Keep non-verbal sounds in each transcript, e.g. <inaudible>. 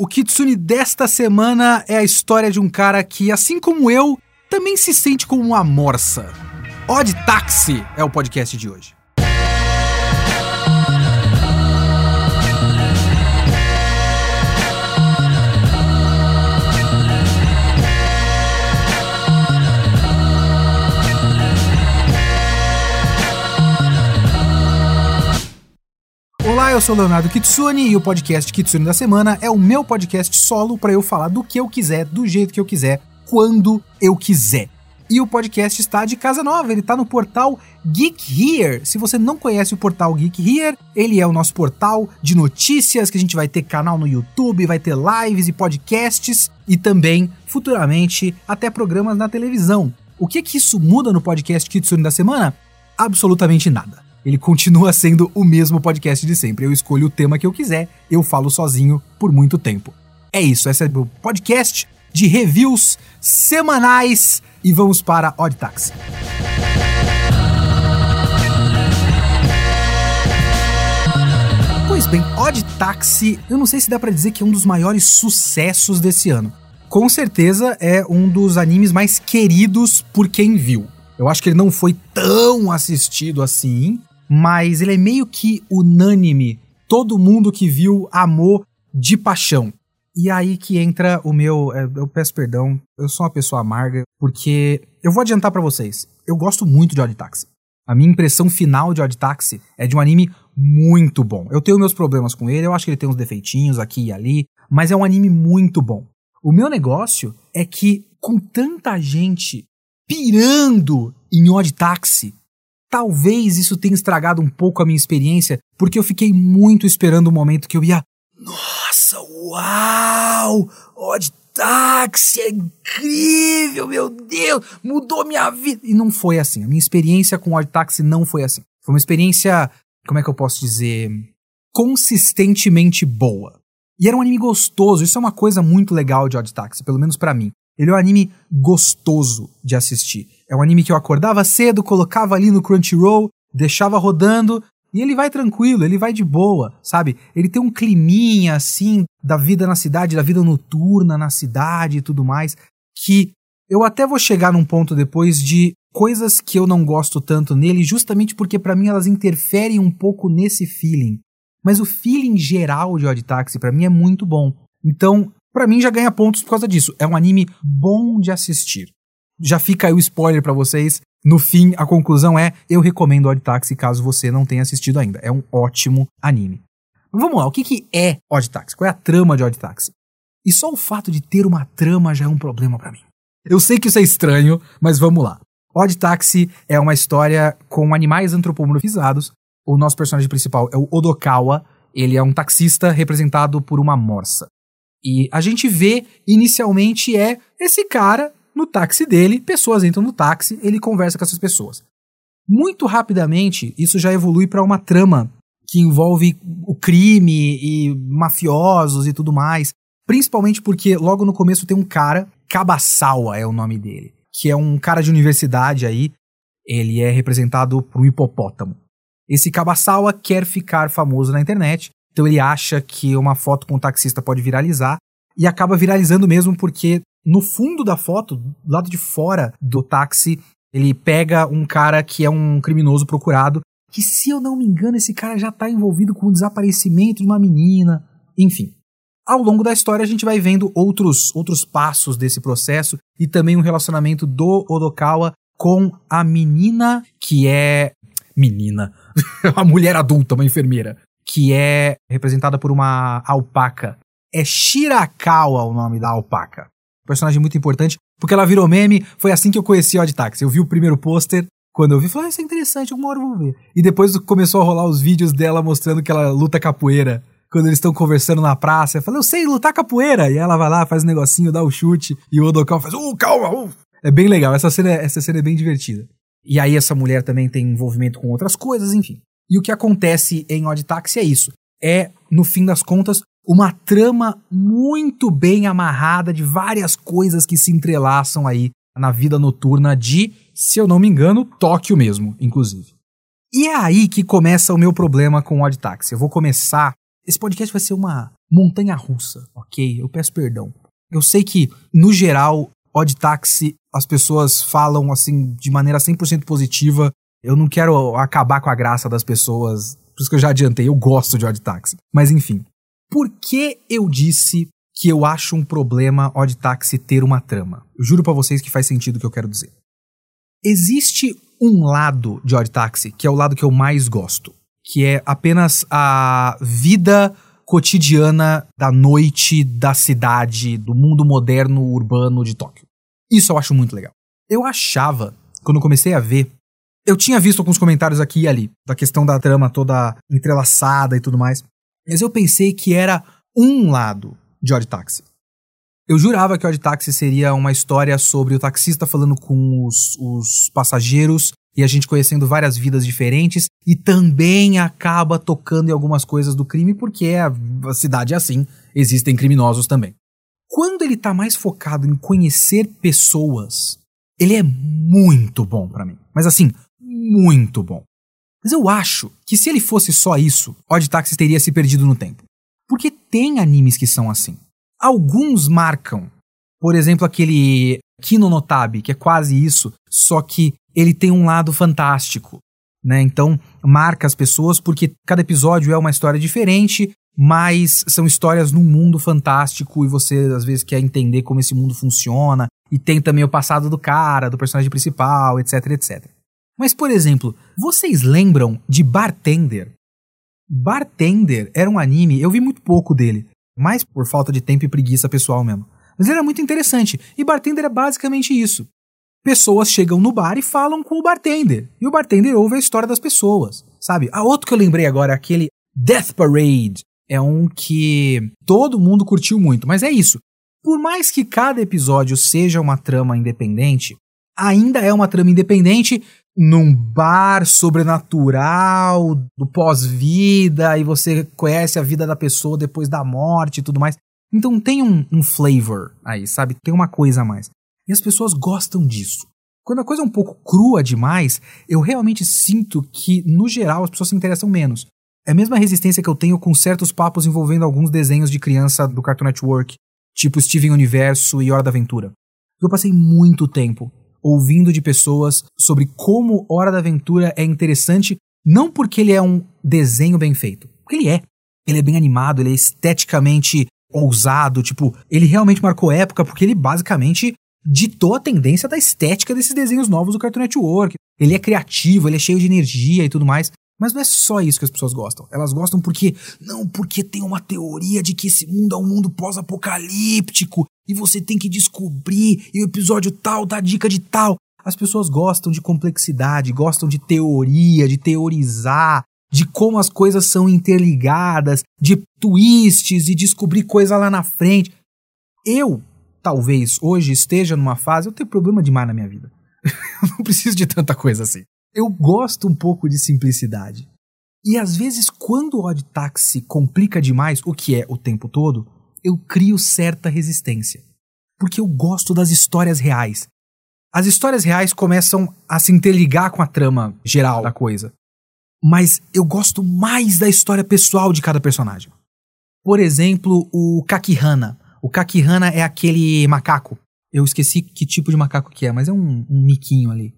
O Kitsune desta semana é a história de um cara que, assim como eu, também se sente como uma morsa. Odd Taxi é o podcast de hoje. Olá, eu sou Leonardo Kitsune e o podcast Kitsune da Semana é o meu podcast solo para eu falar do que eu quiser, do jeito que eu quiser, quando eu quiser. E o podcast está de casa nova, ele está no portal Geek Here. Se você não conhece o portal Geek Here, ele é o nosso portal de notícias que a gente vai ter canal no YouTube, vai ter lives e podcasts e também, futuramente, até programas na televisão. O que que isso muda no podcast Kitsune da Semana? Absolutamente nada ele continua sendo o mesmo podcast de sempre. Eu escolho o tema que eu quiser, eu falo sozinho por muito tempo. É isso, esse é o podcast de reviews semanais e vamos para Odd Taxi. Pois bem, Odd Taxi, eu não sei se dá para dizer que é um dos maiores sucessos desse ano. Com certeza é um dos animes mais queridos por quem viu. Eu acho que ele não foi tão assistido assim, mas ele é meio que unânime. Todo mundo que viu amou de paixão. E aí que entra o meu. É, eu peço perdão, eu sou uma pessoa amarga, porque eu vou adiantar para vocês. Eu gosto muito de Odd Taxi. A minha impressão final de Odd Taxi é de um anime muito bom. Eu tenho meus problemas com ele, eu acho que ele tem uns defeitinhos aqui e ali, mas é um anime muito bom. O meu negócio é que, com tanta gente pirando em Odd Taxi, Talvez isso tenha estragado um pouco a minha experiência, porque eu fiquei muito esperando o momento que eu ia. Nossa, uau! Odd Taxi é incrível, meu Deus! Mudou minha vida! E não foi assim. A minha experiência com Odd Taxi não foi assim. Foi uma experiência, como é que eu posso dizer? Consistentemente boa. E era um anime gostoso. Isso é uma coisa muito legal de Odd Taxi, pelo menos para mim. Ele é um anime gostoso de assistir. É um anime que eu acordava cedo, colocava ali no Crunchyroll, deixava rodando e ele vai tranquilo, ele vai de boa, sabe? Ele tem um climinha assim da vida na cidade, da vida noturna na cidade e tudo mais, que eu até vou chegar num ponto depois de coisas que eu não gosto tanto nele, justamente porque para mim elas interferem um pouco nesse feeling. Mas o feeling geral de Odd Taxi para mim é muito bom. Então, para mim já ganha pontos por causa disso. É um anime bom de assistir. Já fica aí o spoiler para vocês. No fim, a conclusão é: eu recomendo Odd Taxi caso você não tenha assistido ainda. É um ótimo anime. Mas vamos lá, o que, que é Odd Taxi? Qual é a trama de Odd Taxi? E só o fato de ter uma trama já é um problema para mim. Eu sei que isso é estranho, mas vamos lá. Odd Taxi é uma história com animais antropomorfizados. O nosso personagem principal é o Odokawa. Ele é um taxista representado por uma morsa. E a gente vê inicialmente é esse cara no táxi dele, pessoas entram no táxi, ele conversa com essas pessoas. Muito rapidamente, isso já evolui para uma trama que envolve o crime e mafiosos e tudo mais. Principalmente porque logo no começo tem um cara, Kabasawa é o nome dele, que é um cara de universidade aí. Ele é representado por um hipopótamo. Esse Kabasawa quer ficar famoso na internet então ele acha que uma foto com um taxista pode viralizar e acaba viralizando mesmo porque no fundo da foto, do lado de fora do táxi, ele pega um cara que é um criminoso procurado, que se eu não me engano esse cara já está envolvido com o desaparecimento de uma menina, enfim. Ao longo da história a gente vai vendo outros outros passos desse processo e também um relacionamento do Odokawa com a menina que é menina, <laughs> a mulher adulta, uma enfermeira, que é representada por uma alpaca. É Shirakawa o nome da alpaca. Personagem muito importante, porque ela virou meme. Foi assim que eu conheci o Odd Taxi. Eu vi o primeiro pôster, quando eu vi, falei, ah, isso é interessante, alguma hora eu vou ver. E depois começou a rolar os vídeos dela mostrando que ela luta capoeira. Quando eles estão conversando na praça, eu falei, eu sei lutar capoeira. E ela vai lá, faz um negocinho, dá o um chute, e o Odokawa faz, uh, calma, uh. É bem legal, essa cena, essa cena é bem divertida. E aí essa mulher também tem envolvimento com outras coisas, enfim. E o que acontece em Odd Taxi é isso. É, no fim das contas, uma trama muito bem amarrada de várias coisas que se entrelaçam aí na vida noturna de, se eu não me engano, Tóquio mesmo, inclusive. E é aí que começa o meu problema com Odd Taxi. Eu vou começar esse podcast vai ser uma montanha russa, ok? Eu peço perdão. Eu sei que, no geral, Odd Taxi, as pessoas falam assim de maneira 100% positiva. Eu não quero acabar com a graça das pessoas, por isso que eu já adiantei, eu gosto de Odd Taxi. Mas enfim, por que eu disse que eu acho um problema Odd Taxi ter uma trama? Eu juro para vocês que faz sentido o que eu quero dizer. Existe um lado de Odd Taxi que é o lado que eu mais gosto, que é apenas a vida cotidiana da noite, da cidade, do mundo moderno urbano de Tóquio. Isso eu acho muito legal. Eu achava, quando comecei a ver, eu tinha visto alguns comentários aqui e ali, da questão da trama toda entrelaçada e tudo mais, mas eu pensei que era um lado de Odd Taxi. Eu jurava que Odd Taxi seria uma história sobre o taxista falando com os, os passageiros e a gente conhecendo várias vidas diferentes e também acaba tocando em algumas coisas do crime porque a, a cidade é assim, existem criminosos também. Quando ele tá mais focado em conhecer pessoas, ele é muito bom para mim. Mas assim, muito bom. Mas eu acho que se ele fosse só isso, Odd Taxi teria se perdido no tempo. Porque tem animes que são assim. Alguns marcam. Por exemplo, aquele Kino Notabi, que é quase isso, só que ele tem um lado fantástico, né? Então, marca as pessoas porque cada episódio é uma história diferente, mas são histórias num mundo fantástico e você às vezes quer entender como esse mundo funciona e tem também o passado do cara, do personagem principal, etc, etc. Mas, por exemplo, vocês lembram de Bartender? Bartender era um anime, eu vi muito pouco dele, mais por falta de tempo e preguiça pessoal mesmo. Mas era muito interessante, e Bartender é basicamente isso pessoas chegam no bar e falam com o bartender. E o bartender ouve a história das pessoas, sabe? A outro que eu lembrei agora é aquele Death Parade. É um que todo mundo curtiu muito, mas é isso. Por mais que cada episódio seja uma trama independente, ainda é uma trama independente num bar sobrenatural, do pós-vida, e você conhece a vida da pessoa depois da morte e tudo mais. Então tem um, um flavor aí, sabe? Tem uma coisa a mais. E as pessoas gostam disso. Quando a coisa é um pouco crua demais, eu realmente sinto que, no geral, as pessoas se interessam menos. É a mesma resistência que eu tenho com certos papos envolvendo alguns desenhos de criança do Cartoon Network, tipo Steven Universo e Hora da Aventura. Eu passei muito tempo ouvindo de pessoas sobre como Hora da Aventura é interessante, não porque ele é um desenho bem feito, porque ele é. Ele é bem animado, ele é esteticamente ousado, tipo, ele realmente marcou época porque ele basicamente ditou a tendência da estética desses desenhos novos do Cartoon Network. Ele é criativo, ele é cheio de energia e tudo mais. Mas não é só isso que as pessoas gostam. Elas gostam porque. Não, porque tem uma teoria de que esse mundo é um mundo pós-apocalíptico e você tem que descobrir e o episódio tal dá dica de tal. As pessoas gostam de complexidade, gostam de teoria, de teorizar, de como as coisas são interligadas, de twists e descobrir coisa lá na frente. Eu talvez hoje esteja numa fase, eu tenho problema demais na minha vida. <laughs> eu não preciso de tanta coisa assim. Eu gosto um pouco de simplicidade. E às vezes, quando o Odd Taxi complica demais, o que é o tempo todo, eu crio certa resistência. Porque eu gosto das histórias reais. As histórias reais começam a se interligar com a trama geral da coisa. Mas eu gosto mais da história pessoal de cada personagem. Por exemplo, o Kakihana, o Kakihana é aquele macaco. Eu esqueci que tipo de macaco que é, mas é um, um miquinho ali.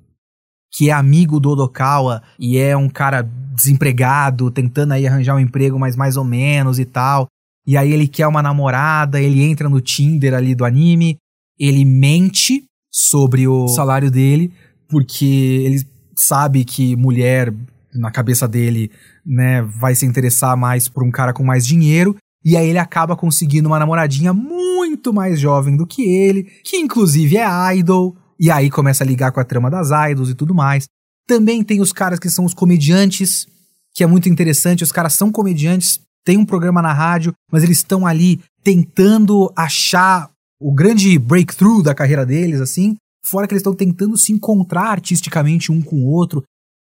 Que é amigo do Odokawa e é um cara desempregado, tentando aí arranjar um emprego, mas mais ou menos e tal. E aí ele quer uma namorada, ele entra no Tinder ali do anime, ele mente sobre o salário dele, porque ele sabe que mulher, na cabeça dele, né, vai se interessar mais por um cara com mais dinheiro, e aí ele acaba conseguindo uma namoradinha muito mais jovem do que ele, que inclusive é idol, e aí começa a ligar com a trama das idols e tudo mais. Também tem os caras que são os comediantes, que é muito interessante, os caras são comediantes, tem um programa na rádio, mas eles estão ali tentando achar o grande breakthrough da carreira deles, assim, fora que eles estão tentando se encontrar artisticamente um com o outro,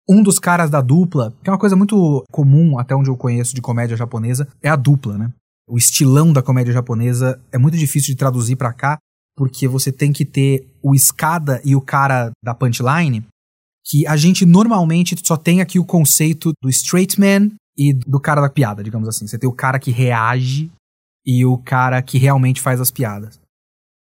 um dos caras da dupla, que é uma coisa muito comum, até onde eu conheço de comédia japonesa, é a dupla, né? o estilão da comédia japonesa é muito difícil de traduzir para cá, porque você tem que ter o escada e o cara da punchline, que a gente normalmente só tem aqui o conceito do straight man e do cara da piada, digamos assim. Você tem o cara que reage e o cara que realmente faz as piadas.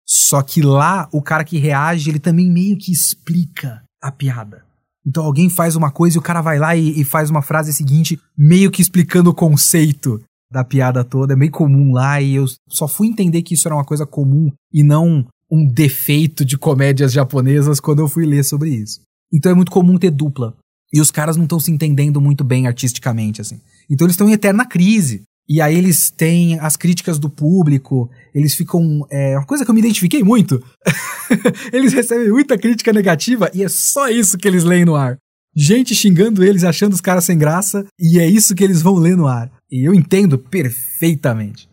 Só que lá, o cara que reage, ele também meio que explica a piada. Então alguém faz uma coisa e o cara vai lá e, e faz uma frase seguinte, meio que explicando o conceito da piada toda. É meio comum lá e eu só fui entender que isso era uma coisa comum e não um defeito de comédias japonesas quando eu fui ler sobre isso. Então é muito comum ter dupla. E os caras não estão se entendendo muito bem artisticamente, assim. Então eles estão em eterna crise. E aí eles têm as críticas do público, eles ficam. É uma coisa que eu me identifiquei muito. <laughs> eles recebem muita crítica negativa e é só isso que eles leem no ar. Gente xingando eles, achando os caras sem graça, e é isso que eles vão ler no ar. E eu entendo perfeitamente.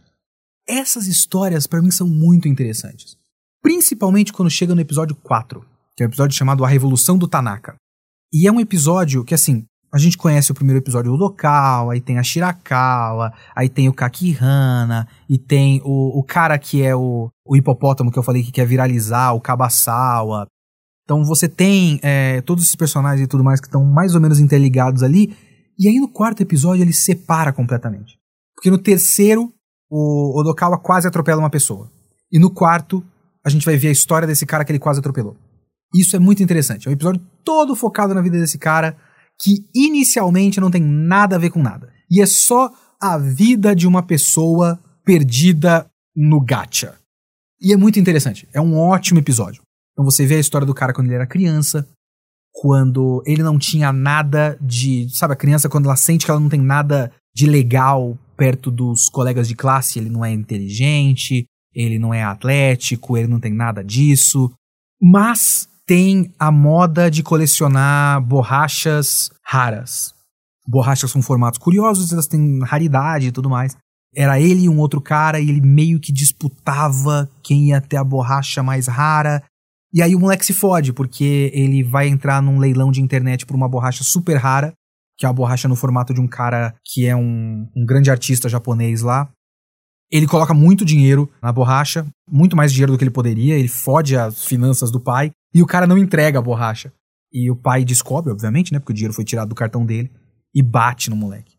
Essas histórias para mim são muito interessantes. Principalmente quando chega no episódio 4, que é um episódio chamado A Revolução do Tanaka. E é um episódio que, assim, a gente conhece o primeiro episódio do Local, aí tem a Shirakawa, aí tem o Kakihana, e tem o, o cara que é o, o hipopótamo que eu falei que quer viralizar, o Kabasawa. Então você tem é, todos esses personagens e tudo mais que estão mais ou menos interligados ali, e aí no quarto episódio ele separa completamente. Porque no terceiro, o Odokawa quase atropela uma pessoa. E no quarto, a gente vai ver a história desse cara que ele quase atropelou. Isso é muito interessante. É um episódio todo focado na vida desse cara que inicialmente não tem nada a ver com nada. E é só a vida de uma pessoa perdida no gacha. E é muito interessante. É um ótimo episódio. Então você vê a história do cara quando ele era criança, quando ele não tinha nada de. Sabe, a criança, quando ela sente que ela não tem nada de legal perto dos colegas de classe, ele não é inteligente, ele não é atlético, ele não tem nada disso. Mas tem a moda de colecionar borrachas raras. Borrachas com formatos curiosos, elas têm raridade e tudo mais. Era ele e um outro cara e ele meio que disputava quem ia ter a borracha mais rara. E aí o moleque se fode, porque ele vai entrar num leilão de internet por uma borracha super rara, que é uma borracha no formato de um cara que é um, um grande artista japonês lá. Ele coloca muito dinheiro na borracha, muito mais dinheiro do que ele poderia, ele fode as finanças do pai, e o cara não entrega a borracha. E o pai descobre, obviamente, né? Porque o dinheiro foi tirado do cartão dele, e bate no moleque.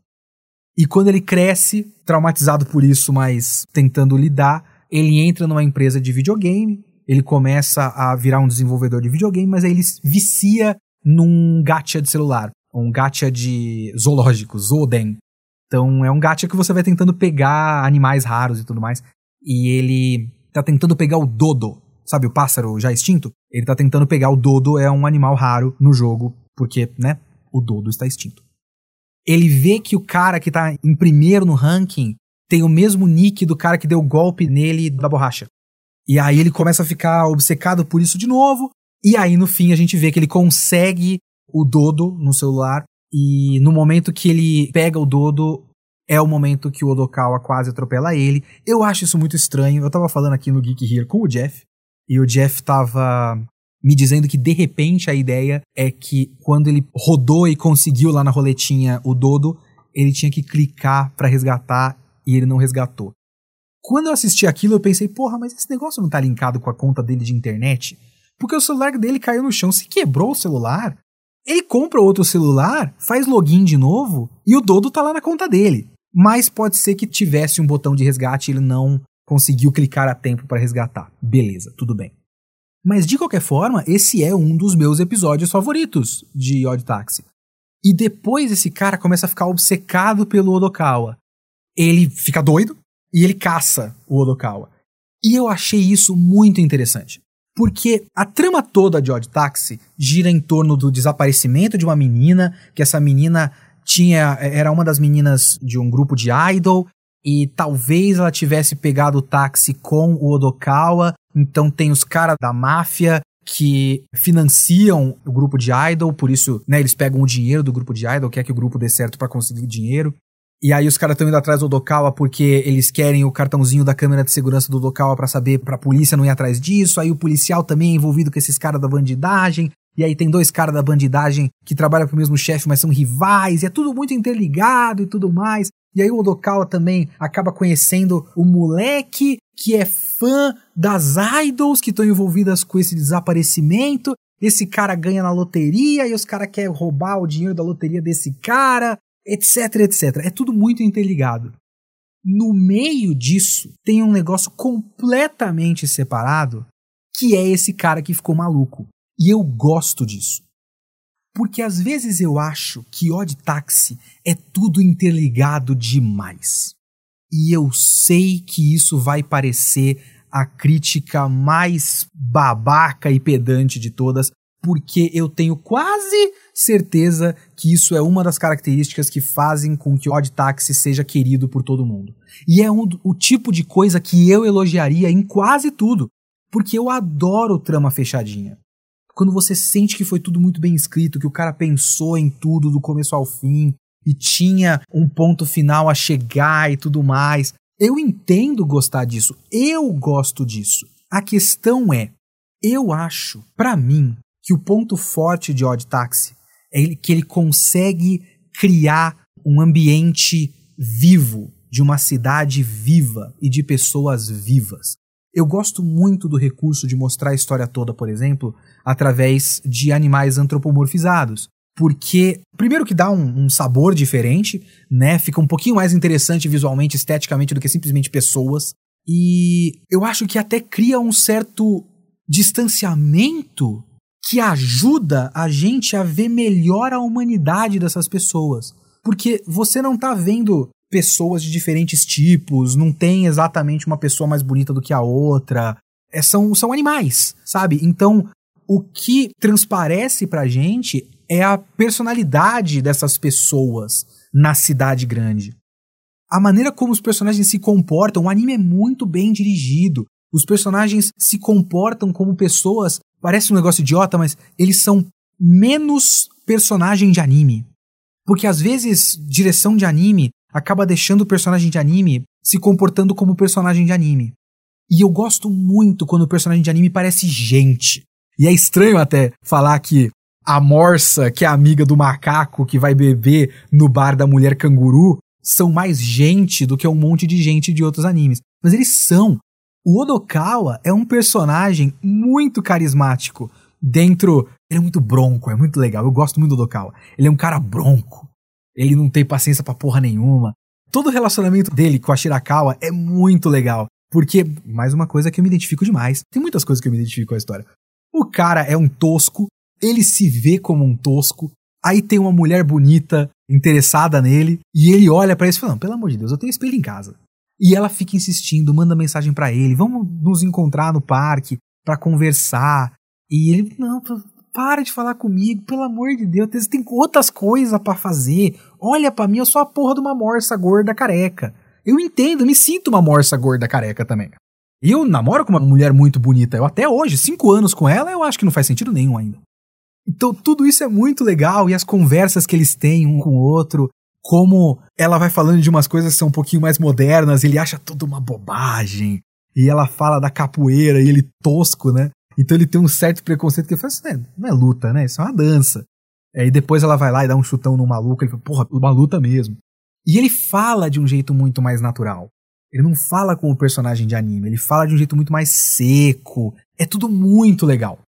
E quando ele cresce, traumatizado por isso, mas tentando lidar, ele entra numa empresa de videogame, ele começa a virar um desenvolvedor de videogame, mas aí ele vicia num gacha de celular, um gacha de zoológico, Zoden, então é um gacha que você vai tentando pegar animais raros e tudo mais. E ele tá tentando pegar o dodo. Sabe o pássaro já extinto? Ele tá tentando pegar o dodo, é um animal raro no jogo, porque, né, o dodo está extinto. Ele vê que o cara que tá em primeiro no ranking tem o mesmo nick do cara que deu golpe nele da borracha. E aí ele começa a ficar obcecado por isso de novo. E aí no fim a gente vê que ele consegue o dodo no celular e no momento que ele pega o Dodo, é o momento que o Odokawa quase atropela ele. Eu acho isso muito estranho. Eu tava falando aqui no Geek Here com o Jeff, e o Jeff tava me dizendo que de repente a ideia é que quando ele rodou e conseguiu lá na roletinha o Dodo, ele tinha que clicar para resgatar e ele não resgatou. Quando eu assisti aquilo, eu pensei, porra, mas esse negócio não tá linkado com a conta dele de internet? Porque o celular dele caiu no chão, se quebrou o celular, ele compra outro celular, faz login de novo e o Dodo tá lá na conta dele. Mas pode ser que tivesse um botão de resgate e ele não conseguiu clicar a tempo para resgatar. Beleza, tudo bem. Mas de qualquer forma, esse é um dos meus episódios favoritos de Odd Taxi. E depois esse cara começa a ficar obcecado pelo Odokawa. Ele fica doido e ele caça o Odokawa. E eu achei isso muito interessante. Porque a trama toda de Odd Taxi gira em torno do desaparecimento de uma menina, que essa menina tinha era uma das meninas de um grupo de idol e talvez ela tivesse pegado o táxi com o Odokawa. Então tem os caras da máfia que financiam o grupo de idol, por isso, né, eles pegam o dinheiro do grupo de idol, quer que o grupo dê certo para conseguir dinheiro. E aí os caras estão indo atrás do Odokawa porque eles querem o cartãozinho da câmera de segurança do Odokawa para saber pra polícia não ir atrás disso. Aí o policial também é envolvido com esses caras da bandidagem. E aí tem dois caras da bandidagem que trabalham pro mesmo chefe, mas são rivais. E é tudo muito interligado e tudo mais. E aí o Odokawa também acaba conhecendo o moleque que é fã das idols que estão envolvidas com esse desaparecimento. Esse cara ganha na loteria e os caras querem roubar o dinheiro da loteria desse cara. etc, etc. É tudo muito interligado. No meio disso, tem um negócio completamente separado, que é esse cara que ficou maluco. E eu gosto disso. Porque às vezes eu acho que Odd Taxi é tudo interligado demais. E eu sei que isso vai parecer a crítica mais babaca e pedante de todas, porque eu tenho quase certeza que isso é uma das características que fazem com que o Odd Taxi seja querido por todo mundo. E é um, o tipo de coisa que eu elogiaria em quase tudo, porque eu adoro trama fechadinha. Quando você sente que foi tudo muito bem escrito, que o cara pensou em tudo do começo ao fim e tinha um ponto final a chegar e tudo mais. Eu entendo gostar disso, eu gosto disso. A questão é, eu acho, para mim, que o ponto forte de Odd Taxi é que ele consegue criar um ambiente vivo, de uma cidade viva e de pessoas vivas. Eu gosto muito do recurso de mostrar a história toda, por exemplo, através de animais antropomorfizados. Porque, primeiro, que dá um, um, sabor diferente, né? Fica um pouquinho mais interessante visualmente, esteticamente, do que simplesmente pessoas. E eu acho que até cria um certo distanciamento que ajuda a gente a ver melhor a humanidade dessas pessoas. Porque você não tá vendo pessoas de diferentes tipos, não tem exatamente uma pessoa mais bonita do que a outra. É, são, são animais, sabe? Então, o que transparece pra gente é a personalidade dessas pessoas na cidade grande. A maneira como os personagens se comportam, o anime é muito bem dirigido. Os personagens se comportam como pessoas Parece um negócio idiota, mas eles são menos personagem de anime. Porque às vezes, direção de anime acaba deixando o personagem de anime se comportando como personagem de anime. E eu gosto muito quando o personagem de anime parece gente. E é estranho até falar que a morsa, que é amiga do macaco que vai beber no bar da mulher canguru, são mais gente do que um monte de gente de outros animes. Mas eles são. O Odokawa é um personagem muito carismático dentro. Ele é muito bronco, é muito legal. Eu gosto muito do Odokawa. Ele é um cara bronco. Ele não tem paciência pra porra nenhuma. Todo o relacionamento dele com a Shirakawa é muito legal. Porque, mais uma coisa que eu me identifico demais. Tem muitas coisas que eu me identifico com a história. O cara é um tosco, ele se vê como um tosco. Aí tem uma mulher bonita interessada nele e ele olha para isso e fala: "Pelo amor de Deus, eu tenho espelho em casa. E ela fica insistindo, manda mensagem para ele, vamos nos encontrar no parque para conversar. E ele, não, para de falar comigo, pelo amor de Deus, você tem outras coisas para fazer. Olha para mim, eu sou a porra de uma morsa gorda careca. Eu entendo, me sinto uma morsa gorda careca também. Eu namoro com uma mulher muito bonita. Eu até hoje, cinco anos com ela, eu acho que não faz sentido nenhum ainda. Então tudo isso é muito legal e as conversas que eles têm um com o outro como ela vai falando de umas coisas que são um pouquinho mais modernas, ele acha tudo uma bobagem. E ela fala da capoeira e ele tosco, né? Então ele tem um certo preconceito que ele fala assim, não é luta, né? Isso é uma dança. Aí depois ela vai lá e dá um chutão no maluco, ele fala, porra, uma luta mesmo. E ele fala de um jeito muito mais natural. Ele não fala como o personagem de anime, ele fala de um jeito muito mais seco. É tudo muito legal.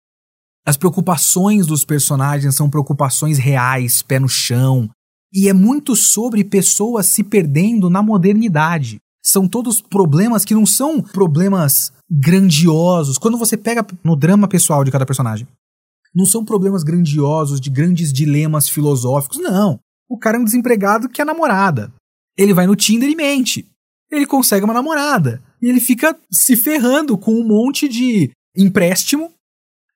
As preocupações dos personagens são preocupações reais, pé no chão, e é muito sobre pessoas se perdendo na modernidade. São todos problemas que não são problemas grandiosos. Quando você pega no drama pessoal de cada personagem, não são problemas grandiosos, de grandes dilemas filosóficos, não. O cara é um desempregado que é namorada. Ele vai no Tinder e mente. Ele consegue uma namorada. E ele fica se ferrando com um monte de empréstimo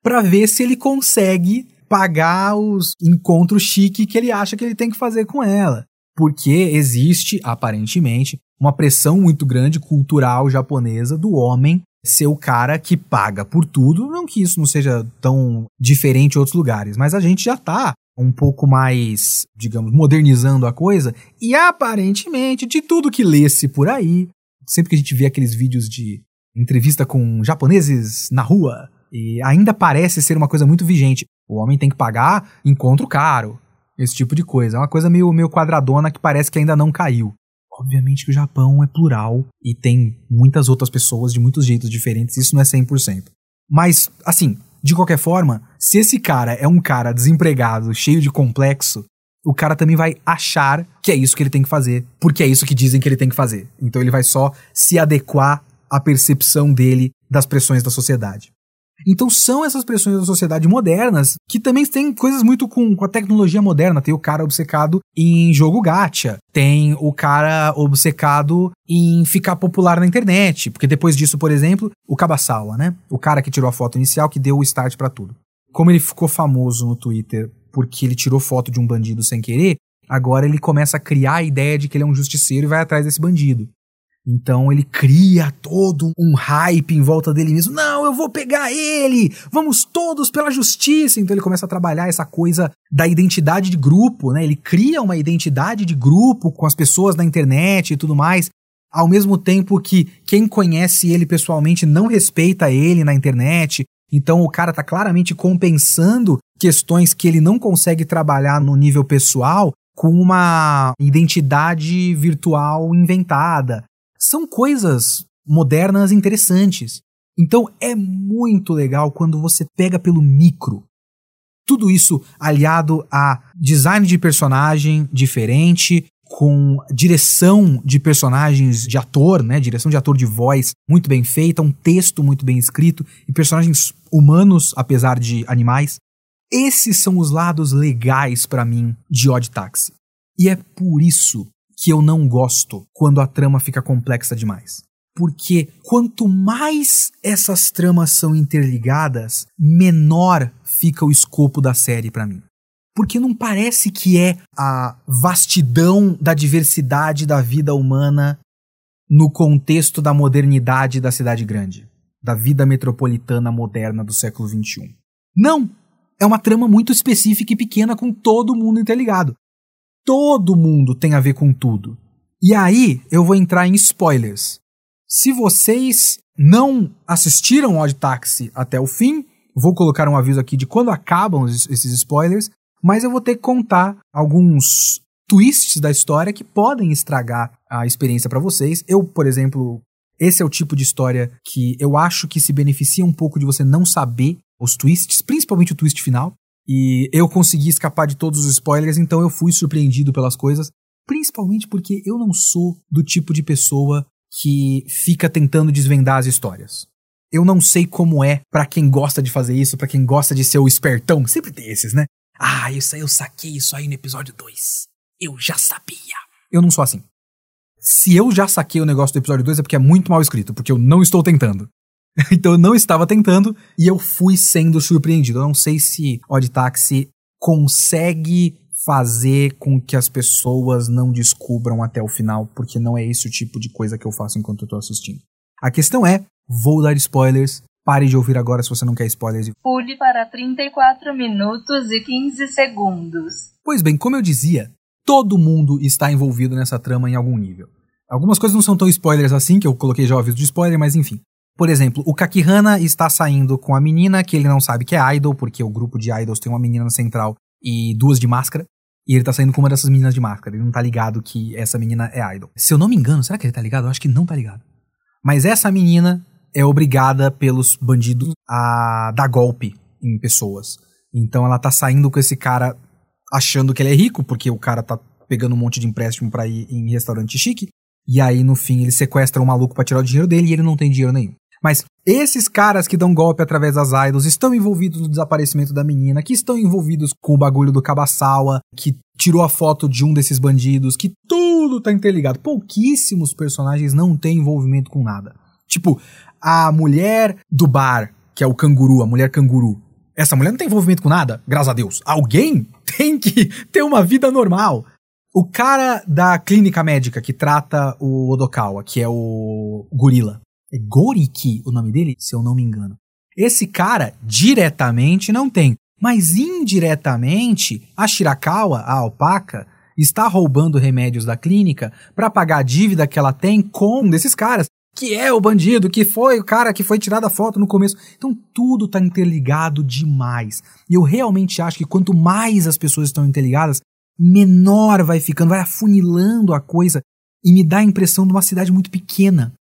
para ver se ele consegue pagar os encontros chique que ele acha que ele tem que fazer com ela. Porque existe, aparentemente, uma pressão muito grande cultural japonesa do homem ser o cara que paga por tudo. Não que isso não seja tão diferente em outros lugares, mas a gente já tá um pouco mais, digamos, modernizando a coisa. E aparentemente, de tudo que lê-se por aí, sempre que a gente vê aqueles vídeos de entrevista com japoneses na rua, e ainda parece ser uma coisa muito vigente. O homem tem que pagar encontro caro. Esse tipo de coisa. É uma coisa meio, meio quadradona que parece que ainda não caiu. Obviamente que o Japão é plural e tem muitas outras pessoas de muitos jeitos diferentes, isso não é 100%. Mas, assim, de qualquer forma, se esse cara é um cara desempregado, cheio de complexo, o cara também vai achar que é isso que ele tem que fazer, porque é isso que dizem que ele tem que fazer. Então ele vai só se adequar à percepção dele das pressões da sociedade. Então são essas pressões da sociedade modernas que também tem coisas muito com, com a tecnologia moderna. Tem o cara obcecado em jogo gacha, tem o cara obcecado em ficar popular na internet, porque depois disso, por exemplo, o Kabasawa, né? O cara que tirou a foto inicial que deu o start para tudo. Como ele ficou famoso no Twitter porque ele tirou foto de um bandido sem querer, agora ele começa a criar a ideia de que ele é um justiceiro e vai atrás desse bandido. Então ele cria todo um hype em volta dele mesmo. Não, eu vou pegar ele! Vamos todos pela justiça! Então ele começa a trabalhar essa coisa da identidade de grupo, né? Ele cria uma identidade de grupo com as pessoas na internet e tudo mais. Ao mesmo tempo que quem conhece ele pessoalmente não respeita ele na internet. Então o cara tá claramente compensando questões que ele não consegue trabalhar no nível pessoal com uma identidade virtual inventada. São coisas modernas interessantes. Então é muito legal quando você pega pelo micro. Tudo isso aliado a design de personagem diferente, com direção de personagens de ator, né, direção de ator de voz muito bem feita, um texto muito bem escrito e personagens humanos apesar de animais. Esses são os lados legais para mim de Odd Taxi. E é por isso que eu não gosto quando a trama fica complexa demais. Porque quanto mais essas tramas são interligadas, menor fica o escopo da série para mim. Porque não parece que é a vastidão da diversidade da vida humana no contexto da modernidade da cidade grande, da vida metropolitana moderna do século XXI. Não! é uma trama muito específica e pequena com todo mundo interligado. Todo mundo tem a ver com tudo. E aí eu vou entrar em spoilers. Se vocês não assistiram Odd Taxi até o fim, vou colocar um aviso aqui de quando acabam esses spoilers, mas eu vou ter que contar alguns twists da história que podem estragar a experiência para vocês. Eu, por exemplo, esse é o tipo de história que eu acho que se beneficia um pouco de você não saber os twists, principalmente o twist final. E eu consegui escapar de todos os spoilers, então eu fui surpreendido pelas coisas. Principalmente porque eu não sou do tipo de pessoa que fica tentando desvendar as histórias. Eu não sei como é para quem gosta de fazer isso, para quem gosta de ser o espertão. Sempre tem esses, né? Ah, isso aí eu saquei isso aí no episódio 2. Eu já sabia. Eu não sou assim. Se eu já saquei o negócio do episódio 2 é porque é muito mal escrito, porque eu não estou tentando. <laughs> então eu não estava tentando e eu fui sendo surpreendido. Eu não sei se Odd Taxi consegue fazer com que as pessoas não descubram até o final, porque não é esse o tipo de coisa que eu faço enquanto eu tô assistindo. A questão é, vou dar spoilers, pare de ouvir agora se você não quer spoilers. Pule para 34 minutos e 15 segundos. Pois bem, como eu dizia, todo mundo está envolvido nessa trama em algum nível. Algumas coisas não são tão spoilers assim, que eu coloquei já o aviso de spoiler, mas enfim. Por exemplo, o Kakihana está saindo com a menina que ele não sabe que é idol, porque o grupo de idols tem uma menina central e duas de máscara. E ele tá saindo com uma dessas meninas de máscara. Ele não tá ligado que essa menina é idol. Se eu não me engano, será que ele tá ligado? Eu acho que não tá ligado. Mas essa menina é obrigada pelos bandidos a dar golpe em pessoas. Então ela tá saindo com esse cara achando que ele é rico, porque o cara tá pegando um monte de empréstimo para ir em restaurante chique. E aí, no fim, ele sequestra um maluco para tirar o dinheiro dele e ele não tem dinheiro nenhum. Mas esses caras que dão golpe através das idols estão envolvidos no desaparecimento da menina, que estão envolvidos com o bagulho do Kabasawa, que tirou a foto de um desses bandidos, que tudo tá interligado. Pouquíssimos personagens não têm envolvimento com nada. Tipo, a mulher do bar, que é o canguru, a mulher canguru. Essa mulher não tem envolvimento com nada, graças a Deus. Alguém <laughs> tem que ter uma vida normal. O cara da clínica médica que trata o Odokawa, que é o gorila, é Goriki o nome dele, se eu não me engano. Esse cara diretamente não tem, mas indiretamente a Shirakawa, a alpaca, está roubando remédios da clínica para pagar a dívida que ela tem com um desses caras, que é o bandido, que foi o cara que foi tirado a foto no começo. Então tudo está interligado demais. E eu realmente acho que quanto mais as pessoas estão interligadas, menor vai ficando, vai afunilando a coisa e me dá a impressão de uma cidade muito pequena.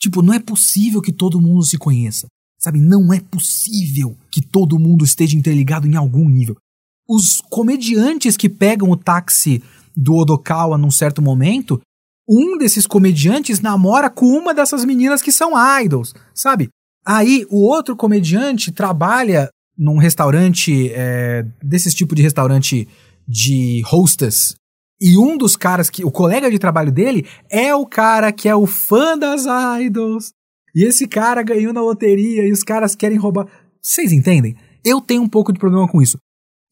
Tipo, não é possível que todo mundo se conheça. Sabe, não é possível que todo mundo esteja interligado em algum nível. os comediantes que pegam o táxi do Odokawa num certo momento, um desses comediantes namora com uma dessas meninas que são idols, sabe? Aí o outro comediante trabalha num restaurante, é, desses tipo de restaurante de hostess. E um dos caras que. O colega de trabalho dele é o cara que é o fã das idols. E esse cara ganhou na loteria e os caras querem roubar. Vocês entendem? Eu tenho um pouco de problema com isso.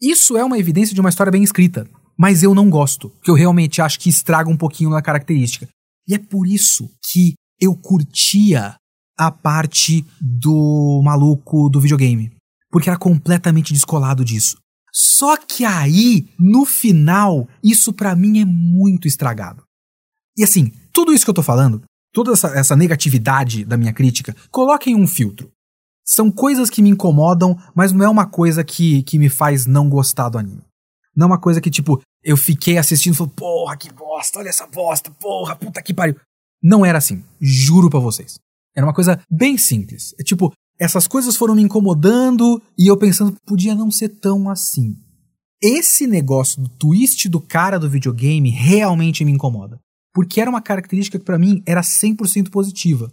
Isso é uma evidência de uma história bem escrita. Mas eu não gosto, que eu realmente acho que estraga um pouquinho na característica. E é por isso que eu curtia a parte do maluco do videogame. Porque era completamente descolado disso. Só que aí, no final, isso para mim é muito estragado. E assim, tudo isso que eu tô falando, toda essa, essa negatividade da minha crítica, coloquem um filtro. São coisas que me incomodam, mas não é uma coisa que, que me faz não gostar do anime. Não é uma coisa que, tipo, eu fiquei assistindo e falei, porra, que bosta, olha essa bosta, porra, puta que pariu. Não era assim, juro pra vocês. Era uma coisa bem simples. É tipo, essas coisas foram me incomodando e eu pensando, podia não ser tão assim. Esse negócio do twist do cara do videogame realmente me incomoda. Porque era uma característica que para mim era 100% positiva.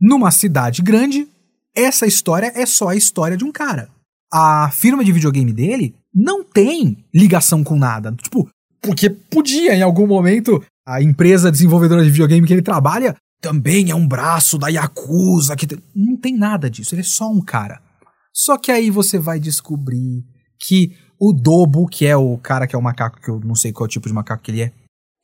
Numa cidade grande, essa história é só a história de um cara. A firma de videogame dele não tem ligação com nada. Tipo, porque podia em algum momento a empresa desenvolvedora de videogame que ele trabalha também é um braço da Yakuza que não tem nada disso, ele é só um cara. Só que aí você vai descobrir que o Dobo, que é o cara que é o macaco, que eu não sei qual tipo de macaco que ele é,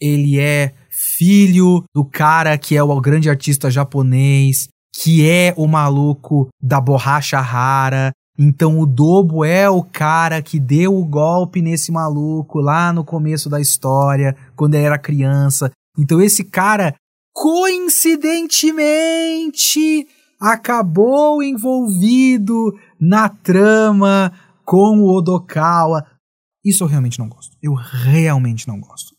ele é filho do cara que é o grande artista japonês, que é o maluco da borracha rara, então o Dobo é o cara que deu o golpe nesse maluco lá no começo da história, quando ele era criança. Então esse cara, coincidentemente, acabou envolvido na trama com o Odokawa. Isso eu realmente não gosto. Eu realmente não gosto.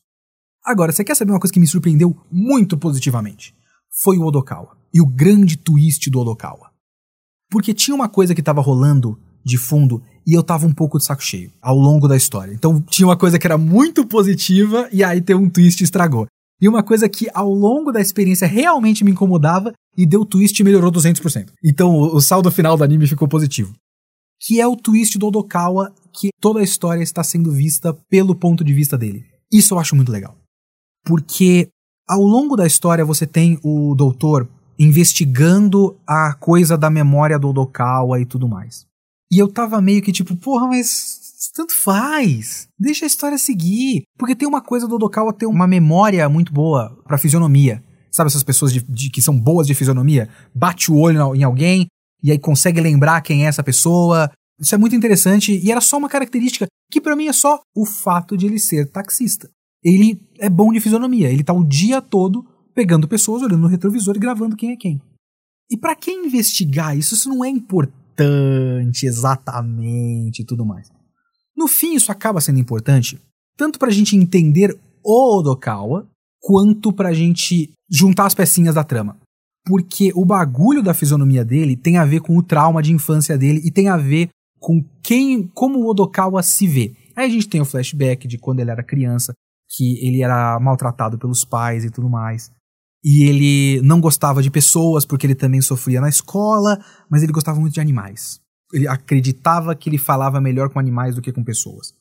Agora, você quer saber uma coisa que me surpreendeu muito positivamente? Foi o Odokawa. E o grande twist do Odokawa. Porque tinha uma coisa que tava rolando de fundo e eu tava um pouco de saco cheio ao longo da história. Então tinha uma coisa que era muito positiva e aí tem um twist estragou. E uma coisa que ao longo da experiência realmente me incomodava e deu twist e melhorou 200%. Então o, saldo final do anime ficou positivo. Que é o twist do Odokawa, que toda a história está sendo vista pelo ponto de vista dele. Isso eu acho muito legal. Porque ao longo da história você tem o doutor investigando a coisa da memória do Odokawa e tudo mais. E eu tava meio que tipo, porra, mas tanto faz. Deixa a história seguir. Porque tem uma coisa do Odokawa ter uma memória muito boa pra fisionomia. Sabe essas pessoas de, de, que são boas de fisionomia? Bate o olho em alguém e aí consegue lembrar quem é essa pessoa. Isso é muito interessante e era só uma característica que para mim é só o fato de ele ser taxista. Ele é bom de fisionomia, ele tá o dia todo pegando pessoas, olhando no retrovisor e gravando quem é quem. E para quem investigar isso, isso não é importante exatamente e tudo mais. No fim, isso acaba sendo importante tanto para a gente entender o Odokawa, quanto para a gente juntar as pecinhas da trama. Porque o bagulho da fisionomia dele tem a ver com o trauma de infância dele e tem a ver com quem, como o Odokawa se vê. Aí a gente tem o flashback de quando ele era criança, que ele era maltratado pelos pais e tudo mais. E ele não gostava de pessoas porque ele também sofria na escola, mas ele gostava muito de animais. Ele acreditava que ele falava melhor com animais do que com pessoas.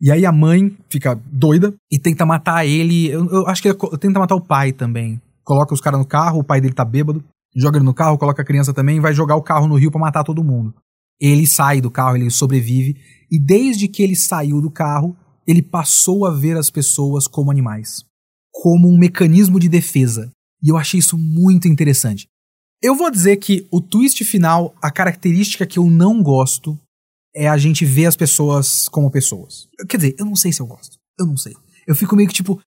E aí a mãe fica doida e tenta matar ele. Eu, eu acho que tenta matar o pai também. Coloca os caras no carro, o pai dele tá bêbado, joga ele no carro, coloca a criança também e vai jogar o carro no rio para matar todo mundo. Ele sai do carro, ele sobrevive, e desde que ele saiu do carro, ele passou a ver as pessoas como animais como um mecanismo de defesa. E eu achei isso muito interessante. Eu vou dizer que o twist final, a característica que eu não gosto é a gente ver as pessoas como pessoas. Quer dizer, eu não sei se eu gosto. Eu não sei. Eu fico meio que tipo,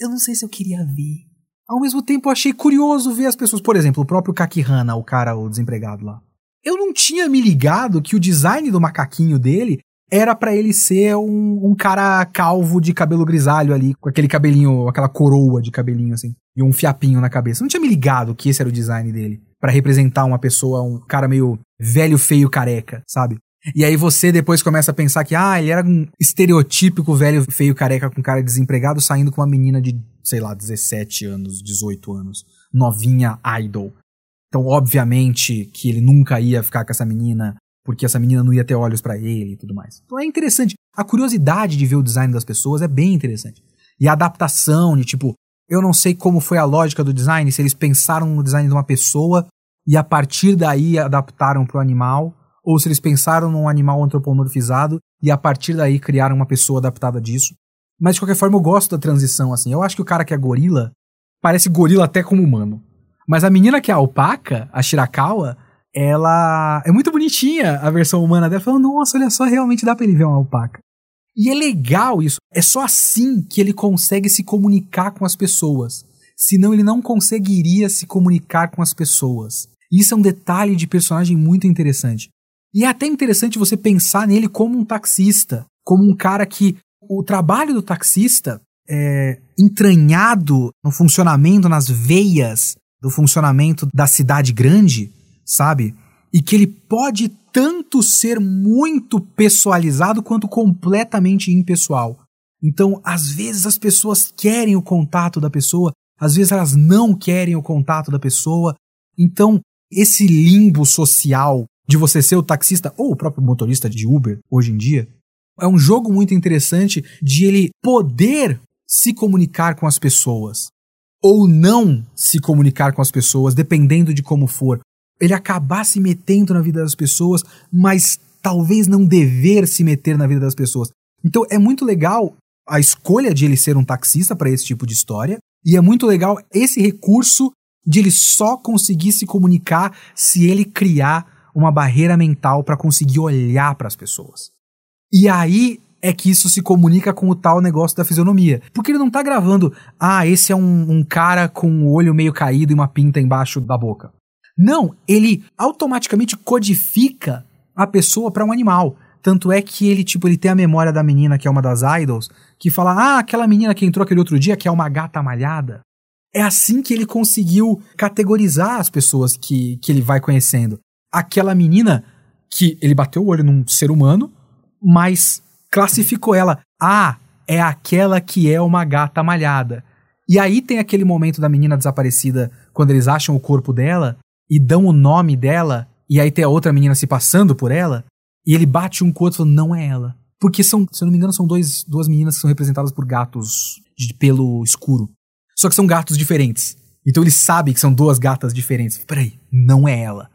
eu não sei se eu queria ver. Ao mesmo tempo, eu achei curioso ver as pessoas. Por exemplo, o próprio Kakihana, o cara, o desempregado lá. Eu não tinha me ligado que o design do macaquinho dele era para ele ser um, um, cara calvo de cabelo grisalho ali, com aquele cabelinho, aquela coroa de cabelinho assim, e um fiapinho na cabeça. Eu não tinha me ligado que esse era o design dele, para representar uma pessoa, um cara meio velho, feio, careca, sabe? E aí você depois começa a pensar que, ah, ele era um estereotípico velho feio careca com cara desempregado saindo com uma menina de, sei lá, 17 anos, 18 anos, novinha idol. Então, obviamente, que ele nunca ia ficar com essa menina, porque essa menina não ia ter olhos para ele e tudo mais. Então é interessante. A curiosidade de ver o design das pessoas é bem interessante. E a adaptação de tipo, eu não sei como foi a lógica do design, se eles pensaram no design de uma pessoa e a partir daí adaptaram para o animal, ou se eles pensaram num animal antropomorfizado e a partir daí criaram uma pessoa adaptada disso. Mas de qualquer forma eu gosto da transição assim. Eu acho que o cara que é gorila parece gorila até como humano. Mas a menina que é a alpaca, a Shirakawa, ela é muito bonitinha a versão humana dela. Falando, nossa, olha só, realmente dá pra ele ver uma alpaca. E é legal isso. É só assim que ele consegue se comunicar com as pessoas. Senão ele não conseguiria se comunicar com as pessoas. Isso é um detalhe de personagem muito interessante. E é até interessante você pensar nele como um taxista, como um cara que o trabalho do taxista é entranhado no funcionamento, nas veias do funcionamento da cidade grande, sabe? E que ele pode tanto ser muito pessoalizado quanto completamente impessoal. Então, às vezes as pessoas querem o contato da pessoa, às vezes elas não querem o contato da pessoa. Então, esse limbo social de você ser o taxista ou o próprio motorista de Uber hoje em dia é um jogo muito interessante de ele poder se comunicar com as pessoas ou não se comunicar com as pessoas, dependendo de como for. Ele acabar se metendo na vida das pessoas, mas talvez não dever se meter na vida das pessoas. Então é muito legal a escolha de ele ser um taxista para esse tipo de história, e é muito legal esse recurso de ele só conseguir se comunicar se ele criar uma barreira mental para conseguir olhar para as pessoas. E aí é que isso se comunica com o tal negócio da fisionomia. Porque ele não tá gravando, ah, esse é um, um cara com o olho meio caído e uma pinta embaixo da boca. Não, ele automaticamente codifica a pessoa para um animal. Tanto é que ele, tipo, ele tem a memória da menina que é uma das idols, que fala: "Ah, aquela menina que entrou aquele outro dia que é uma gata malhada". É assim que ele conseguiu categorizar as pessoas que, que ele vai conhecendo. Aquela menina que ele bateu o olho num ser humano, mas classificou ela. Ah, é aquela que é uma gata malhada. E aí tem aquele momento da menina desaparecida, quando eles acham o corpo dela e dão o nome dela, e aí tem a outra menina se passando por ela, e ele bate um com o outro e fala, não é ela. Porque são, se eu não me engano, são dois, duas meninas que são representadas por gatos de pelo escuro. Só que são gatos diferentes. Então ele sabe que são duas gatas diferentes. Peraí, não é ela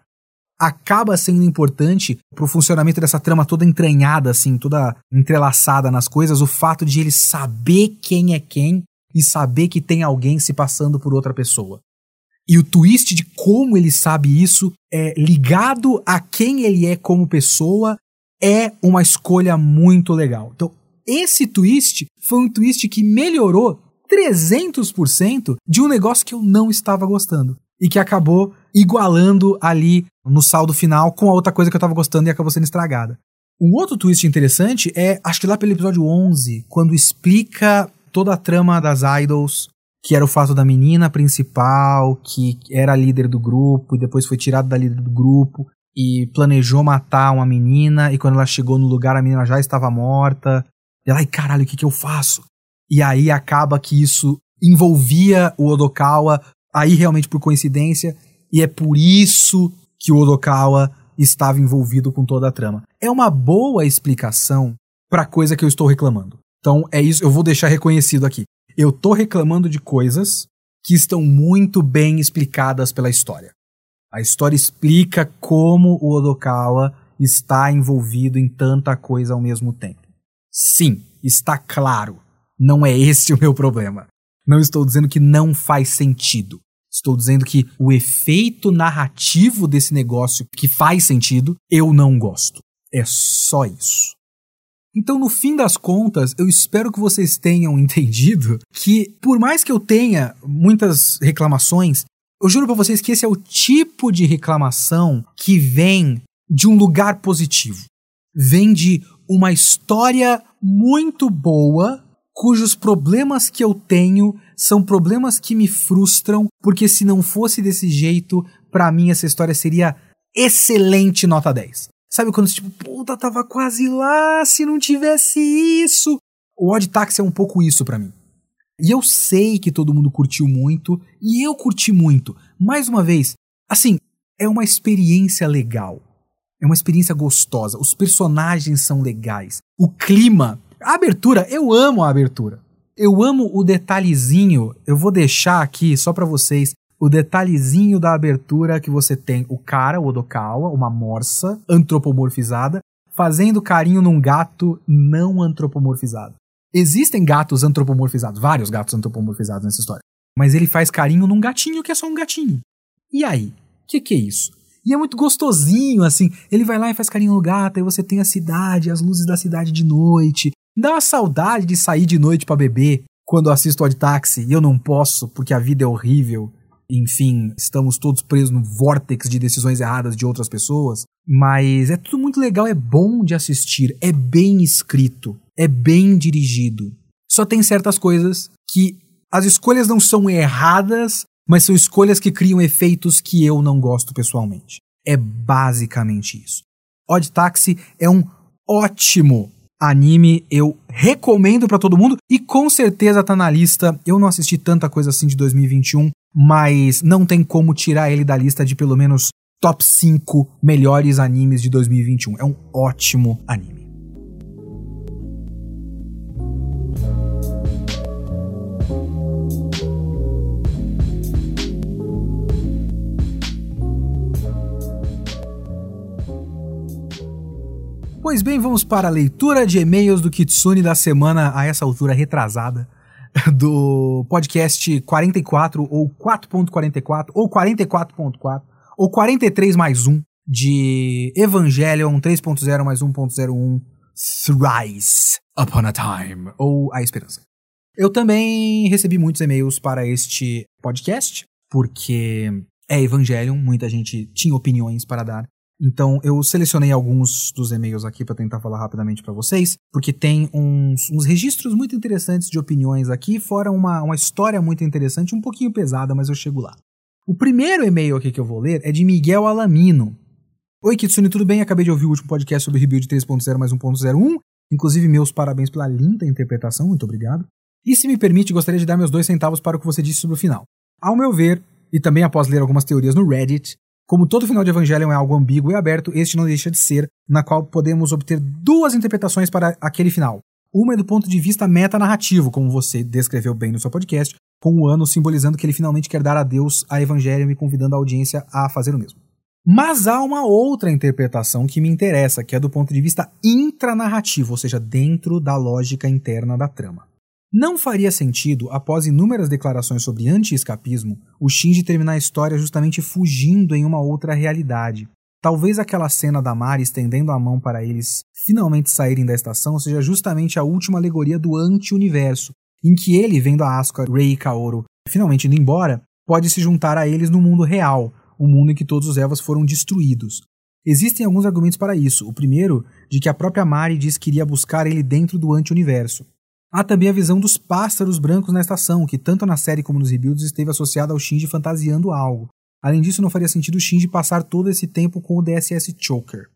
acaba sendo importante pro funcionamento dessa trama toda entranhada, assim, toda entrelaçada nas coisas, o fato de ele saber quem é quem e saber que tem alguém se passando por outra pessoa. E o twist de como ele sabe isso é ligado a quem ele é como pessoa é uma escolha muito legal. Então, esse twist foi um twist que melhorou 300% de um negócio que eu não estava gostando e que acabou igualando ali no saldo final com a outra coisa que eu tava gostando e acabou sendo estragada. Um outro twist interessante é, acho que lá pelo episódio 11, quando explica toda a trama das idols, que era o fato da menina principal, que era a líder do grupo e depois foi tirada da líder do grupo e planejou matar uma menina e quando ela chegou no lugar a menina já estava morta. E ela, ai caralho, o que que eu faço? E aí acaba que isso envolvia o Odokawa, aí realmente por coincidência, e é por isso que o Odokawa estava envolvido com toda a trama. É uma boa explicação para coisa que eu estou reclamando. Então é isso, eu vou deixar reconhecido aqui. Eu tô reclamando de coisas que estão muito bem explicadas pela história. A história explica como o Odokawa está envolvido em tanta coisa ao mesmo tempo. Sim, está claro. Não é esse o meu problema. Não estou dizendo que não faz sentido. Estou dizendo que o efeito narrativo desse negócio que faz sentido, eu não gosto. É só isso. Então, no fim das contas, eu espero que vocês tenham <laughs> entendido que, por mais que eu tenha muitas reclamações, eu juro para vocês que esse é o tipo de reclamação que vem de um lugar positivo. Vem de uma história muito boa cujos problemas que eu tenho são problemas que me frustram, porque se não fosse desse jeito, para mim essa história seria excelente nota 10. Sabe quando tipo, puta, tava quase lá se não tivesse isso? O Odd Taxi é um pouco isso para mim. E eu sei que todo mundo curtiu muito, e eu curti muito. Mais uma vez, assim, é uma experiência legal. É uma experiência gostosa. Os personagens são legais. O clima. A abertura, eu amo a abertura. Eu amo o detalhezinho. Eu vou deixar aqui só para vocês o detalhezinho da abertura que você tem o cara, o Odokawa, uma morsa antropomorfizada, fazendo carinho num gato não antropomorfizado. Existem gatos antropomorfizados, vários gatos antropomorfizados nessa história. Mas ele faz carinho num gatinho que é só um gatinho. E aí? O que, que é isso? E é muito gostosinho, assim. Ele vai lá e faz carinho no gato, aí você tem a cidade, as luzes da cidade de noite. Dá uma saudade de sair de noite para beber quando assisto Odd Taxi e eu não posso porque a vida é horrível. Enfim, estamos todos presos no vórtex de decisões erradas de outras pessoas. Mas é tudo muito legal, é bom de assistir, é bem escrito é bem dirigido. Só tem certas coisas que as escolhas não são erradas, mas são escolhas que criam efeitos que eu não gosto pessoalmente. É basicamente isso. Odd Taxi é um ótimo anime, eu recomendo para todo mundo e com certeza tá na lista. Eu não assisti tanta coisa assim de 2021, mas não tem como tirar ele da lista de pelo menos top 5 melhores animes de 2021. É um ótimo anime. Pois bem, vamos para a leitura de e-mails do Kitsune da semana, a essa altura retrasada, <laughs> do podcast 44 ou 4.44 ou 44.4 ou 43 mais 1 de Evangelion 3.0 mais 1.01 Thrice Upon a Time ou A Esperança. Eu também recebi muitos e-mails para este podcast, porque é Evangelion, muita gente tinha opiniões para dar então eu selecionei alguns dos e-mails aqui para tentar falar rapidamente para vocês, porque tem uns, uns, registros muito interessantes de opiniões aqui, fora uma, uma história muito interessante, um pouquinho pesada, mas eu chego lá. O primeiro e-mail aqui que eu vou ler é de Miguel Alamino. Oi Kitsune, tudo bem? Acabei de ouvir o último podcast sobre Rebuild 3.0 mais 1.01. Inclusive, meus parabéns pela linda interpretação, muito obrigado. E se me permite, gostaria de dar meus dois centavos para o que você disse sobre o final. Ao meu ver, e também após ler algumas teorias no Reddit, como todo final de Evangelion é algo ambíguo e aberto, este não deixa de ser, na qual podemos obter duas interpretações para aquele final. Uma é do ponto de vista metanarrativo, como você descreveu bem no seu podcast, com o ano simbolizando que ele finalmente quer dar adeus a Evangelion e convidando a audiência a fazer o mesmo. Mas há uma outra interpretação que me interessa, que é do ponto de vista intranarrativo, ou seja, dentro da lógica interna da trama. Não faria sentido, após inúmeras declarações sobre anti-escapismo, o Shinji terminar a história justamente fugindo em uma outra realidade. Talvez aquela cena da Mari estendendo a mão para eles finalmente saírem da estação seja justamente a última alegoria do anti-universo, em que ele, vendo a Asuka, Rei e Kaoru finalmente indo embora, pode se juntar a eles no mundo real, o mundo em que todos os Evas foram destruídos. Existem alguns argumentos para isso. O primeiro, de que a própria Mari diz que iria buscar ele dentro do anti-universo. Há também a visão dos pássaros brancos na estação, que tanto na série como nos rebuilds esteve associada ao Shinji fantasiando algo. Além disso, não faria sentido o Shinji passar todo esse tempo com o DSS Choker.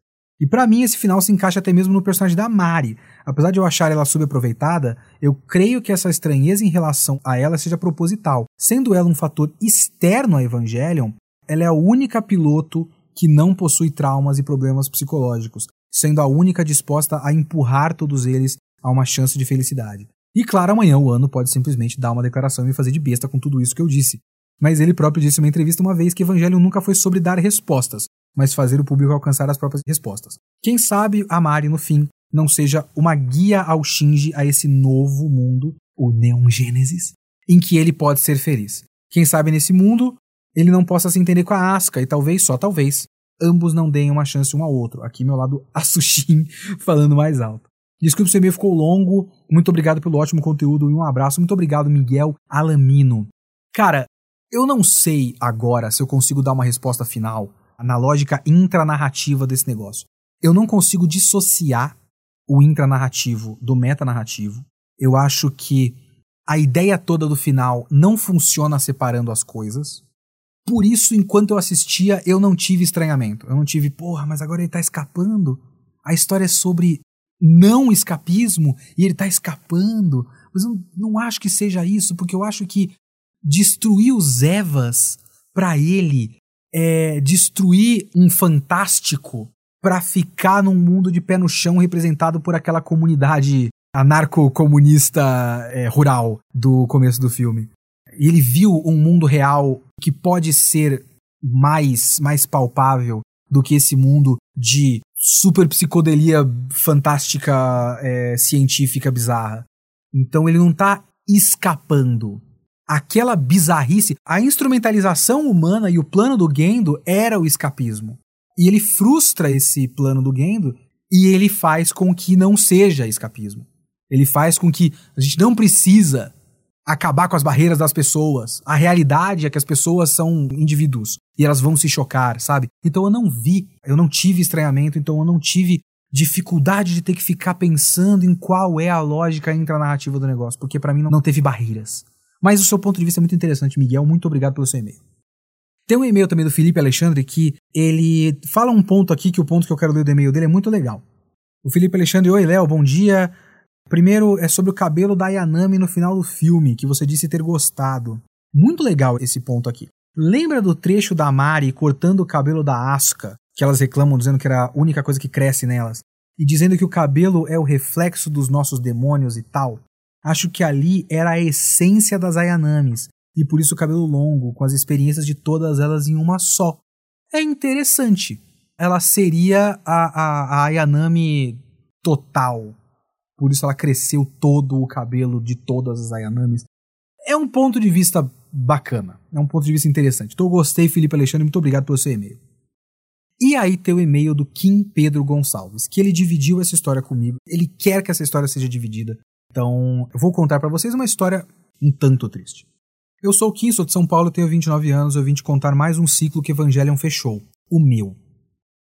E para mim, esse final se encaixa até mesmo no personagem da Mari. Apesar de eu achar ela subaproveitada, eu creio que essa estranheza em relação a ela seja proposital. Sendo ela um fator externo a Evangelion, ela é a única piloto que não possui traumas e problemas psicológicos, sendo a única disposta a empurrar todos eles a uma chance de felicidade. E claro, amanhã o ano pode simplesmente dar uma declaração e fazer de besta com tudo isso que eu disse. Mas ele próprio disse em uma entrevista uma vez que Evangelho nunca foi sobre dar respostas, mas fazer o público alcançar as próprias respostas. Quem sabe a Mari, no fim, não seja uma guia ao Shinji a esse novo mundo, o Neon em que ele pode ser feliz. Quem sabe nesse mundo ele não possa se entender com a Asuka e talvez, só talvez, ambos não deem uma chance um ao outro. Aqui meu lado Asushin <laughs> falando mais alto. Desculpe se o e-mail ficou longo. Muito obrigado pelo ótimo conteúdo e um abraço. Muito obrigado, Miguel Alamino. Cara, eu não sei agora se eu consigo dar uma resposta final na lógica intranarrativa desse negócio. Eu não consigo dissociar o intranarrativo do metanarrativo. Eu acho que a ideia toda do final não funciona separando as coisas. por isso, enquanto eu assistia, eu não tive estranhamento. Eu não tive, porra, mas agora ele tá escapando. A história é sobre não escapismo e ele tá escapando. Mas eu não acho que seja isso, porque eu acho que destruir os Evas para ele é destruir um fantástico para ficar num mundo de pé no chão representado por aquela comunidade anarco-comunista é, rural do começo do filme. Ele viu um mundo real que pode ser mais, mais palpável do que esse mundo de super psicodelia fantástica, é, científica bizarra. Então ele não tá escapando. Aquela bizarrice, a instrumentalização humana e o plano do Gendo era o escapismo. E ele frustra esse plano do Gendo e ele faz com que não seja escapismo. Ele faz com que a gente não precisa acabar com as barreiras das pessoas. A realidade é que as pessoas são indivíduos e elas vão se chocar, sabe? Então eu não vi, eu não tive estranhamento, então eu não tive dificuldade de ter que ficar pensando em qual é a lógica intra-narrativa do negócio, porque para mim não teve barreiras. Mas o seu ponto de vista é muito interessante, Miguel. Muito obrigado pelo seu e-mail. Tem um e-mail também do Felipe Alexandre que ele fala um ponto aqui que o ponto que eu quero ler do e-mail dele é muito legal. O Felipe Alexandre, oi Léo, bom dia. Primeiro é sobre o cabelo da Yanami no final do filme, que você disse ter gostado. Muito legal esse ponto aqui. Lembra do trecho da Mari cortando o cabelo da Asuka, que elas reclamam dizendo que era a única coisa que cresce nelas, e dizendo que o cabelo é o reflexo dos nossos demônios e tal? Acho que ali era a essência das Ayanamis, e por isso o cabelo longo, com as experiências de todas elas em uma só. É interessante. Ela seria a, a, a Ayanami total, por isso ela cresceu todo o cabelo de todas as Ayanamis. É um ponto de vista bacana, é um ponto de vista interessante. Então eu gostei, Felipe Alexandre, muito obrigado pelo seu e-mail. E aí tem o e-mail do Kim Pedro Gonçalves, que ele dividiu essa história comigo. Ele quer que essa história seja dividida. Então, eu vou contar para vocês uma história um tanto triste. Eu sou o Kim, sou de São Paulo, tenho 29 anos, eu vim te contar mais um ciclo que Evangelion fechou, o meu.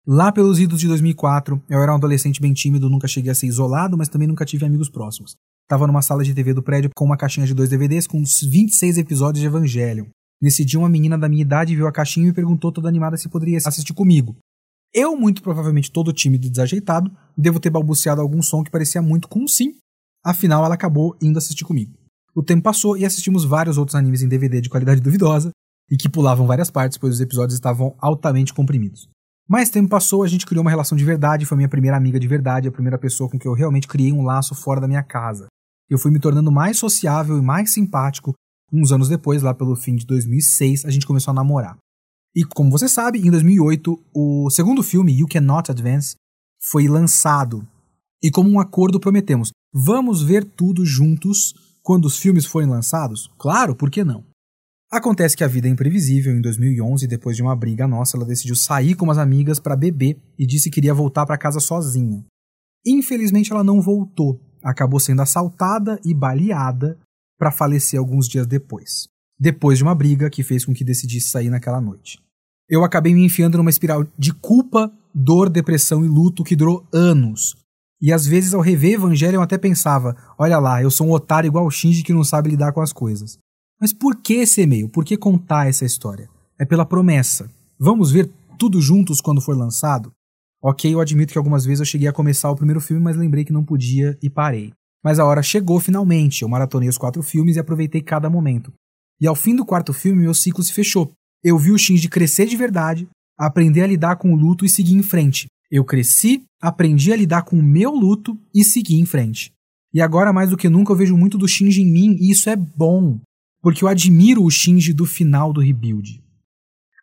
Lá pelos idos de 2004, eu era um adolescente bem tímido, nunca cheguei a ser isolado, mas também nunca tive amigos próximos. Tava numa sala de TV do prédio com uma caixinha de dois DVDs com uns 26 episódios de Evangelion. Nesse dia, uma menina da minha idade viu a caixinha e perguntou toda animada se poderia assistir comigo. Eu, muito provavelmente todo tímido e desajeitado, devo ter balbuciado algum som que parecia muito com um sim. Afinal, ela acabou indo assistir comigo. O tempo passou e assistimos vários outros animes em DVD de qualidade duvidosa e que pulavam várias partes, pois os episódios estavam altamente comprimidos. Mais tempo passou, a gente criou uma relação de verdade, foi minha primeira amiga de verdade, a primeira pessoa com quem eu realmente criei um laço fora da minha casa. Eu fui me tornando mais sociável e mais simpático. Uns anos depois, lá pelo fim de 2006, a gente começou a namorar. E como você sabe, em 2008, o segundo filme, You Cannot Advance, foi lançado. E como um acordo prometemos, vamos ver tudo juntos quando os filmes forem lançados? Claro, por que não? Acontece que a vida é imprevisível. Em 2011, depois de uma briga nossa, ela decidiu sair com umas amigas para beber e disse que iria voltar para casa sozinha. Infelizmente, ela não voltou. Acabou sendo assaltada e baleada para falecer alguns dias depois. Depois de uma briga que fez com que decidisse sair naquela noite. Eu acabei me enfiando numa espiral de culpa, dor, depressão e luto que durou anos. E às vezes ao rever Evangelho eu até pensava: olha lá, eu sou um otário igual o Shinji que não sabe lidar com as coisas. Mas por que esse e-mail? Por que contar essa história? É pela promessa. Vamos ver tudo juntos quando for lançado? Ok, eu admito que algumas vezes eu cheguei a começar o primeiro filme, mas lembrei que não podia e parei. Mas a hora chegou finalmente. Eu maratonei os quatro filmes e aproveitei cada momento. E ao fim do quarto filme, meu ciclo se fechou. Eu vi o Shinji crescer de verdade, aprender a lidar com o luto e seguir em frente. Eu cresci, aprendi a lidar com o meu luto e segui em frente. E agora, mais do que nunca, eu vejo muito do Shinji em mim e isso é bom porque eu admiro o Shinji do final do rebuild.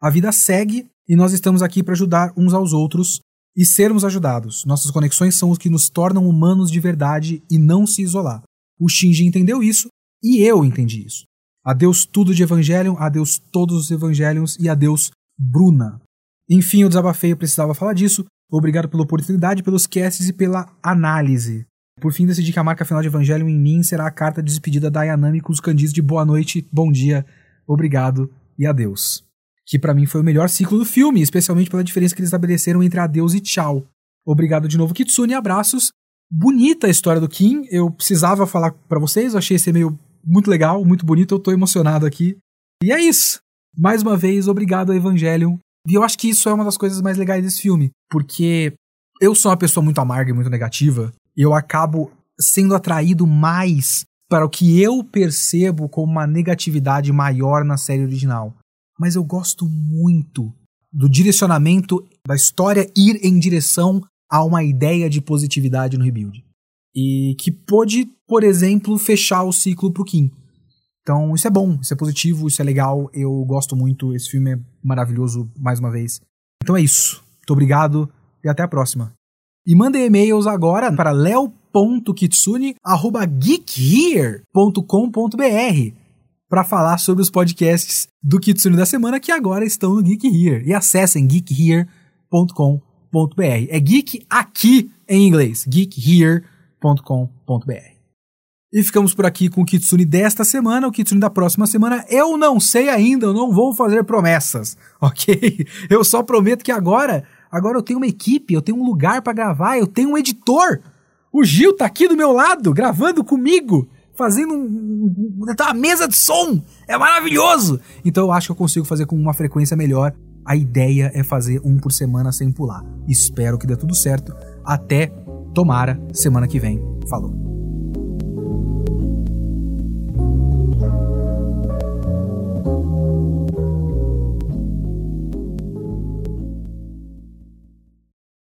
A vida segue e nós estamos aqui para ajudar uns aos outros e sermos ajudados. Nossas conexões são os que nos tornam humanos de verdade e não se isolar. O Shinji entendeu isso e eu entendi isso. Adeus tudo de Evangelion, adeus todos os Evangelions e adeus Bruna. Enfim, eu desabafei, eu precisava falar disso. Obrigado pela oportunidade, pelos casts e pela análise. Por fim, decidi que a marca final de Evangelho em mim será a carta de despedida da Ayanami com os candis de boa noite, bom dia, obrigado e adeus. Que para mim foi o melhor ciclo do filme, especialmente pela diferença que eles estabeleceram entre adeus e tchau. Obrigado de novo, Kitsune, abraços. Bonita a história do Kim, eu precisava falar para vocês, eu achei esse e-mail muito legal, muito bonito, eu tô emocionado aqui. E é isso. Mais uma vez, obrigado a Evangelion. E eu acho que isso é uma das coisas mais legais desse filme, porque eu sou uma pessoa muito amarga e muito negativa, eu acabo sendo atraído mais para o que eu percebo como uma negatividade maior na série original. Mas eu gosto muito do direcionamento da história ir em direção a uma ideia de positividade no rebuild. E que pôde, por exemplo, fechar o ciclo pro Kim. Então, isso é bom, isso é positivo, isso é legal, eu gosto muito, esse filme é maravilhoso mais uma vez. Então é isso. Muito obrigado e até a próxima. E mandem e-mails agora para leo.kitsune@geekhere.com.br para falar sobre os podcasts do Kitsune da semana que agora estão no Geek Here. E acessem geekhere.com.br. É geek aqui em inglês, geekhere.com.br. E ficamos por aqui com o Kitsune desta semana. O Kitsune da próxima semana eu não sei ainda, eu não vou fazer promessas, <laughs> ok? Eu só prometo que agora, agora eu tenho uma equipe, eu tenho um lugar para gravar, eu tenho um editor. O Gil tá aqui do meu lado, gravando comigo, fazendo um, uma mesa de som. É maravilhoso! Então eu acho que eu consigo fazer com uma frequência melhor. A ideia é fazer um por semana sem pular. Espero que dê tudo certo. Até, tomara, semana que vem. Falou!